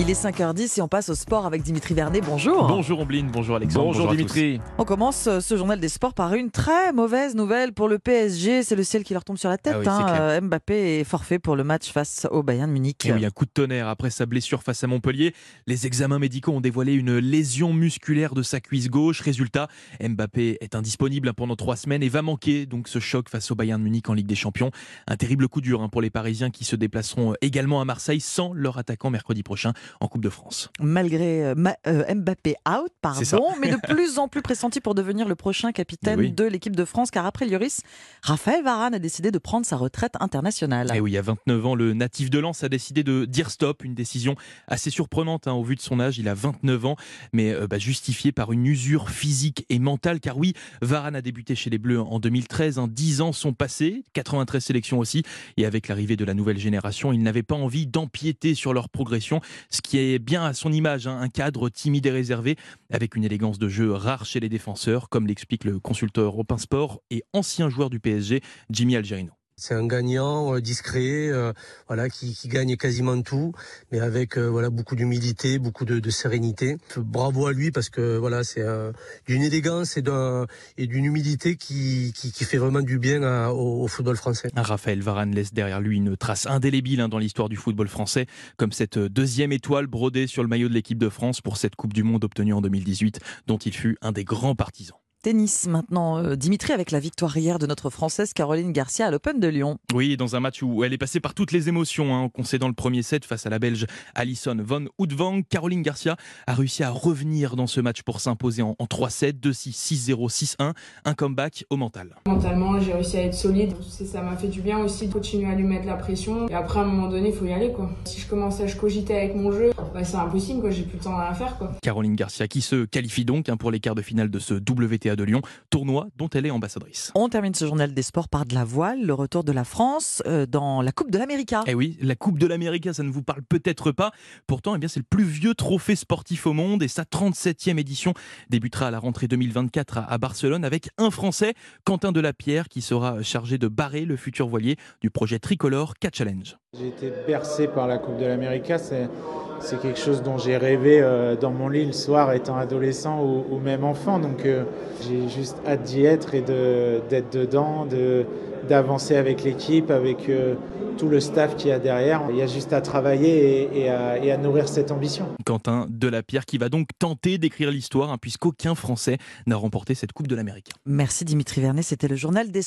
Il est 5h10 et on passe au sport avec Dimitri Vernet. Bonjour. Bonjour Ombline, bonjour Alexandre. Bonjour, Dimitri. On commence euh, ce journal des sports par une très mauvaise nouvelle pour le PSG. C'est le ciel qui leur tombe sur la tête. Ah oui, c'est hein. Euh, Mbappé est forfait pour le match face au Bayern Munich. Et oui, un coup de tonnerre après sa blessure face à Montpellier. Les examens médicaux ont dévoilé une lésion musculaire de sa cuisse gauche. Résultat, Mbappé est indisponible pendant trois semaines et va manquer donc ce choc face au Bayern Munich en Ligue des Champions. Un terrible coup dur hein, pour les Parisiens qui se déplaceront également à Marseille sans leur attaquant mercredi prochain en Coupe de France. Malgré euh, ma- euh, Mbappé out, pardon, mais de plus en plus pressenti pour devenir le prochain capitaine oui. de l'équipe de France, car après Lloris, Raphaël Varane a décidé de prendre sa retraite internationale. Et Eh oui, à 29 ans, le natif de Lens a décidé de dire stop, une décision assez surprenante hein, au vu de son âge. Il a 29 ans, mais euh, bah, justifiée par une usure physique et mentale. Car oui, Varane a débuté chez les Bleus en 2013. hein, 10 ans sont passés, 93 sélections aussi. Et avec l'arrivée de la nouvelle génération, il n'avait pas envie d'empiéter sur leur progression, ce qui est bien à son image, hein, un cadre timide et réservé, avec une élégance de jeu rare chez les défenseurs, comme l'explique le consultant européen sport et ancien joueur du PSG, Jimmy Algerino. C'est un gagnant euh, discret, euh, voilà, qui, qui gagne quasiment tout, mais avec euh, voilà beaucoup d'humilité, beaucoup de, sérénité. Bravo à lui parce que voilà, c'est d'une élégance et d'un et d'une humilité qui, qui fait vraiment du bien au, au football français. Raphaël Varane laisse derrière lui une trace indélébile hein, dans l'histoire du football français, comme cette deuxième étoile brodée sur le maillot de l'équipe de France pour cette Coupe du Monde obtenue en 2018, dont il fut un des grands partisans. Tennis maintenant, euh, Dimitri, avec la victoire hier de notre Française Caroline Garcia à l'Open de Lyon. Oui, dans un match où elle est passée par toutes les émotions, hein, en concédant le premier set face à la Belge Alison Von Hoedvang, Caroline Garcia a réussi à revenir dans ce match pour s'imposer en, en 3-7, 2-6, 6-0, 6-1, un comeback au mental. Mentalement, j'ai réussi à être solide. Ça m'a fait du bien aussi de continuer à lui mettre la pression. Et après, à un moment donné, il faut y aller, quoi. Si je commence à je cogiter avec mon jeu, bah, c'est impossible, quoi. J'ai plus le temps à faire, quoi. Caroline Garcia qui se qualifie donc hein, pour les quarts de finale de ce WTA de Lyon, tournoi dont elle est ambassadrice. On termine ce journal des sports par de la voile, le retour de la France euh, dans la Coupe de l'Amérique. Eh oui, la Coupe de l'Amérique, ça ne vous parle peut-être pas. Pourtant, eh bien, c'est le plus vieux trophée sportif au monde et sa 37e édition débutera à la rentrée 2024 à, à Barcelone avec un Français, Quentin Delapierre, qui sera chargé de barrer le futur voilier du projet tricolore Catch Challenge. J'ai été bercé par la Coupe de l'América. C'est, c'est quelque chose dont j'ai rêvé euh, dans mon lit le soir étant adolescent ou, ou même enfant. Donc euh, j'ai juste hâte d'y être et de, d'être dedans, de, d'avancer avec l'équipe, avec euh, tout le staff qu'il y a derrière. Il y a juste à travailler et, et à, et à nourrir cette ambition. Quentin Delapierre qui va donc tenter d'écrire l'histoire, hein, puisqu'aucun Français n'a remporté cette Coupe de l'Amérique. Merci Dimitri Vernet, c'était le journal des